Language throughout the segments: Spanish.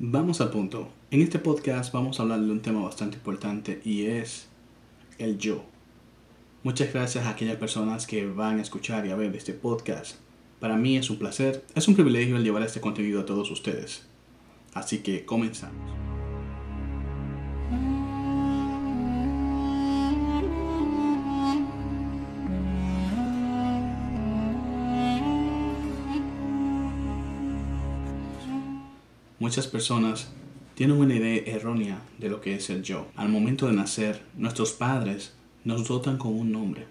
Vamos al punto. En este podcast vamos a hablar de un tema bastante importante y es el yo. Muchas gracias a aquellas personas que van a escuchar y a ver este podcast. Para mí es un placer, es un privilegio el llevar este contenido a todos ustedes. Así que comenzamos. Muchas personas tienen una idea errónea de lo que es el yo. Al momento de nacer, nuestros padres nos dotan con un nombre,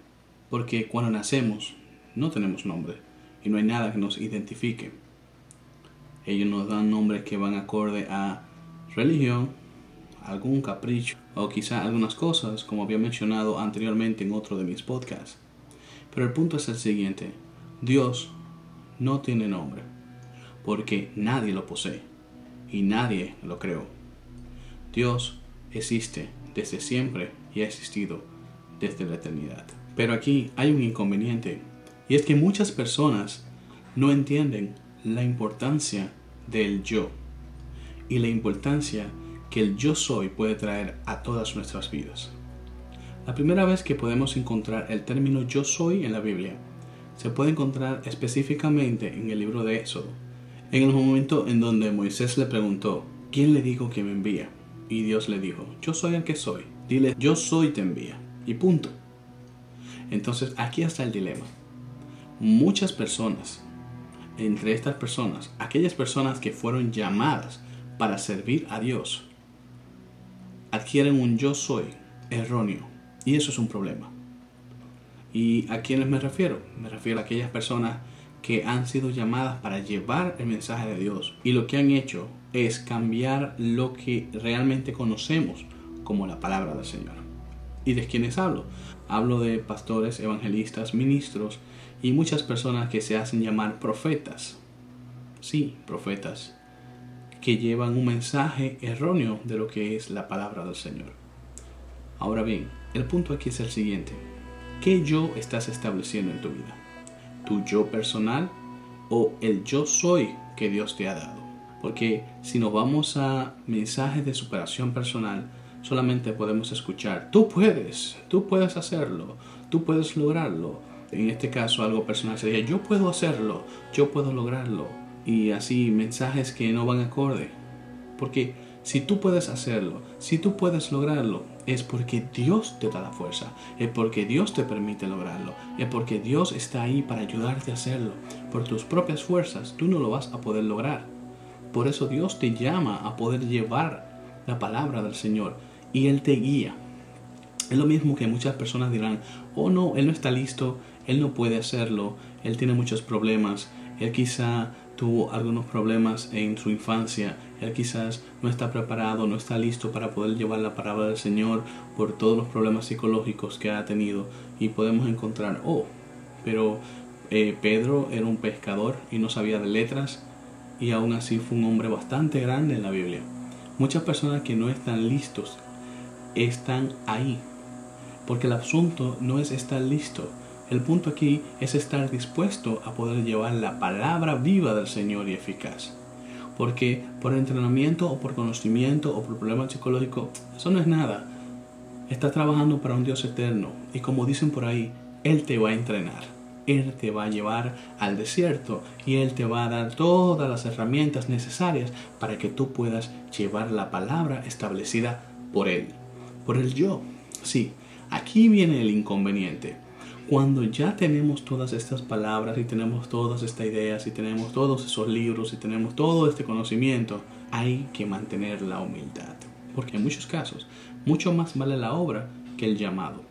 porque cuando nacemos no tenemos nombre y no hay nada que nos identifique. Ellos nos dan nombres que van acorde a religión, algún capricho o quizá algunas cosas, como había mencionado anteriormente en otro de mis podcasts. Pero el punto es el siguiente, Dios no tiene nombre, porque nadie lo posee y nadie lo creó. Dios existe desde siempre y ha existido desde la eternidad. Pero aquí hay un inconveniente y es que muchas personas no entienden la importancia del yo y la importancia que el yo soy puede traer a todas nuestras vidas. La primera vez que podemos encontrar el término yo soy en la Biblia se puede encontrar específicamente en el libro de Éxodo, en el momento en donde Moisés le preguntó, ¿quién le digo que me envía? Y Dios le dijo, yo soy el que soy. Dile, yo soy te envía. Y punto. Entonces aquí está el dilema. Muchas personas, entre estas personas, aquellas personas que fueron llamadas para servir a Dios, adquieren un yo soy erróneo. Y eso es un problema. ¿Y a quiénes me refiero? Me refiero a aquellas personas que han sido llamadas para llevar el mensaje de Dios y lo que han hecho es cambiar lo que realmente conocemos como la palabra del Señor. ¿Y de quiénes hablo? Hablo de pastores, evangelistas, ministros y muchas personas que se hacen llamar profetas. Sí, profetas, que llevan un mensaje erróneo de lo que es la palabra del Señor. Ahora bien, el punto aquí es el siguiente. ¿Qué yo estás estableciendo en tu vida? Tu yo personal o el yo soy que Dios te ha dado. Porque si nos vamos a mensajes de superación personal, solamente podemos escuchar, tú puedes, tú puedes hacerlo, tú puedes lograrlo. En este caso algo personal sería, yo puedo hacerlo, yo puedo lograrlo. Y así mensajes que no van acorde. Porque si tú puedes hacerlo, si tú puedes lograrlo, es porque Dios te da la fuerza, es porque Dios te permite lograrlo, es porque Dios está ahí para ayudarte a hacerlo. Por tus propias fuerzas tú no lo vas a poder lograr. Por eso Dios te llama a poder llevar la palabra del Señor y Él te guía. Es lo mismo que muchas personas dirán, oh no, Él no está listo, Él no puede hacerlo, Él tiene muchos problemas, Él quizá tuvo algunos problemas en su infancia, él quizás no está preparado, no está listo para poder llevar la palabra del Señor por todos los problemas psicológicos que ha tenido y podemos encontrar, oh, pero eh, Pedro era un pescador y no sabía de letras y aún así fue un hombre bastante grande en la Biblia. Muchas personas que no están listos están ahí, porque el asunto no es estar listo, el punto aquí es estar dispuesto a poder llevar la palabra viva del Señor y eficaz. Porque por entrenamiento o por conocimiento o por problema psicológico, eso no es nada. Estás trabajando para un Dios eterno y como dicen por ahí, Él te va a entrenar. Él te va a llevar al desierto y Él te va a dar todas las herramientas necesarias para que tú puedas llevar la palabra establecida por Él. Por el yo. Sí, aquí viene el inconveniente cuando ya tenemos todas estas palabras y tenemos todas estas ideas y tenemos todos esos libros y tenemos todo este conocimiento, hay que mantener la humildad. Porque en muchos casos, mucho más vale la obra que el llamado.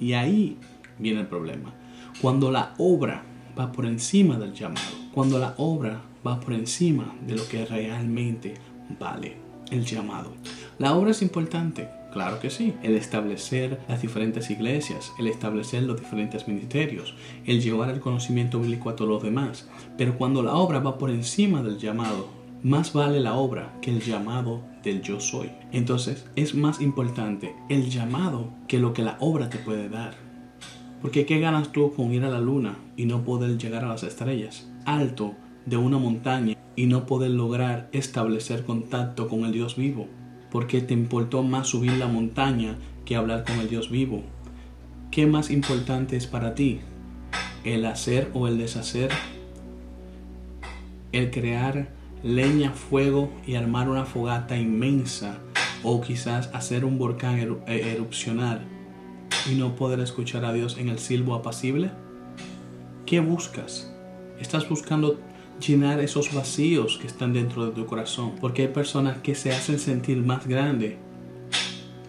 Y ahí viene el problema. Cuando la obra va por encima del llamado, cuando la obra va por encima de lo que realmente vale el llamado. La obra es importante, Claro que sí. El establecer las diferentes iglesias, el establecer los diferentes ministerios, el llevar el conocimiento bíblico a todos los demás. Pero cuando la obra va por encima del llamado, más vale la obra que el llamado del yo soy. Entonces es más importante el llamado que lo que la obra te puede dar. Porque ¿qué ganas tú con ir a la luna y no poder llegar a las estrellas? Alto de una montaña y no poder lograr establecer contacto con el Dios vivo, porque te importó más subir la montaña que hablar con el Dios vivo. ¿Qué más importante es para ti? ¿El hacer o el deshacer? ¿El crear leña, fuego y armar una fogata inmensa? ¿O quizás hacer un volcán eh, erupcionar y no poder escuchar a Dios en el silbo apacible? ¿Qué buscas? ¿Estás buscando llenar esos vacíos que están dentro de tu corazón? Porque hay personas que se hacen sentir más grande.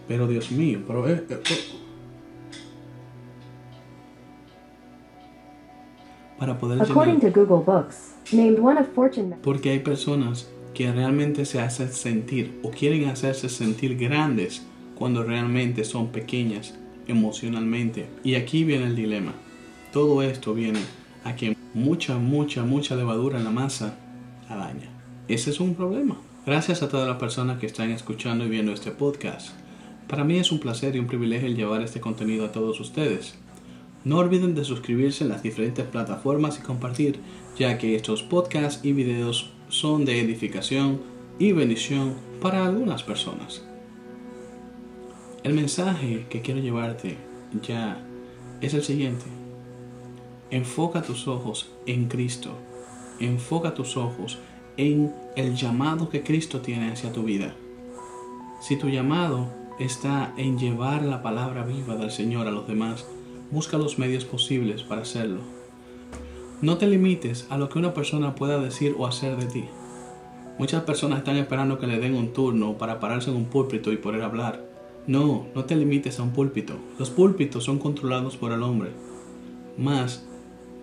Pero Dios mío, pero... Eh, eh, oh. Para poder According to Google Books, named one of Fortune Porque hay personas que realmente se hacen sentir o quieren hacerse sentir grandes cuando realmente son pequeñas emocionalmente. Y aquí viene el dilema. Todo esto viene a que mucha, mucha, mucha levadura en la masa daña. Ese es un problema. Gracias a todas las personas que están escuchando y viendo este podcast. Para mí es un placer y un privilegio llevar este contenido a todos ustedes. No olviden de suscribirse en las diferentes plataformas y compartir, ya que estos podcasts y videos son de edificación y bendición para algunas personas. El mensaje que quiero llevarte ya es el siguiente. Enfoca tus ojos en Cristo. Enfoca tus ojos en el llamado que Cristo tiene hacia tu vida. Si tu llamado está en llevar la palabra viva del Señor a los demás, busca los medios posibles para hacerlo. No te limites a lo que una persona pueda decir o hacer de ti. Muchas personas están esperando que le den un turno para pararse en un púlpito y poder hablar. No, no te limites a un púlpito. Los púlpitos son controlados por el hombre. Más,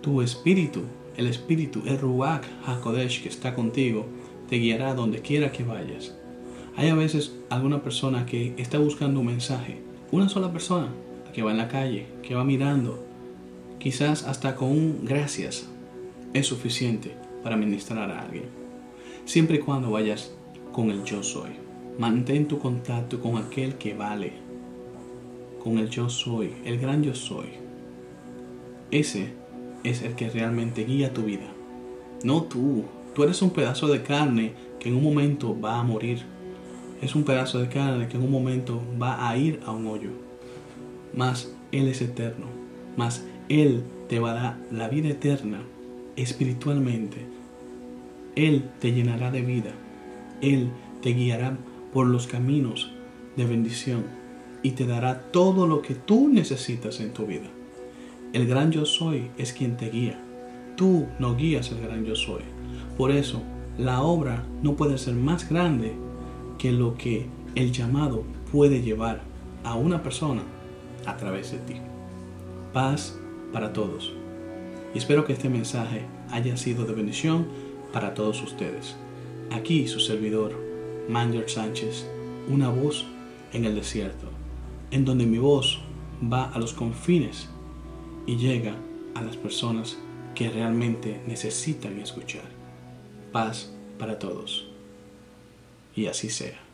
tu espíritu, el espíritu, el Ruach HaKodesh que está contigo, te guiará donde quiera que vayas. Hay a veces alguna persona que está buscando un mensaje. Una sola persona que va en la calle, que va mirando. Quizás hasta con un gracias es suficiente para ministrar a alguien. Siempre y cuando vayas con el yo soy. Mantén tu contacto con aquel que vale, con el yo soy, el gran yo soy. Ese es el que realmente guía tu vida. No tú. Tú eres un pedazo de carne que en un momento va a morir. Es un pedazo de carne que en un momento va a ir a un hoyo. Mas Él es eterno. Mas Él te va a dar la vida eterna espiritualmente. Él te llenará de vida. Él te guiará por los caminos de bendición y te dará todo lo que tú necesitas en tu vida. El gran yo soy es quien te guía. Tú no guías el gran yo soy. Por eso, la obra no puede ser más grande que lo que el llamado puede llevar a una persona a través de ti. Paz para todos. Y espero que este mensaje haya sido de bendición para todos ustedes. Aquí su servidor, Manger Sánchez, una voz en el desierto, en donde mi voz va a los confines y llega a las personas que realmente necesitan escuchar. Paz para todos. Y así sea.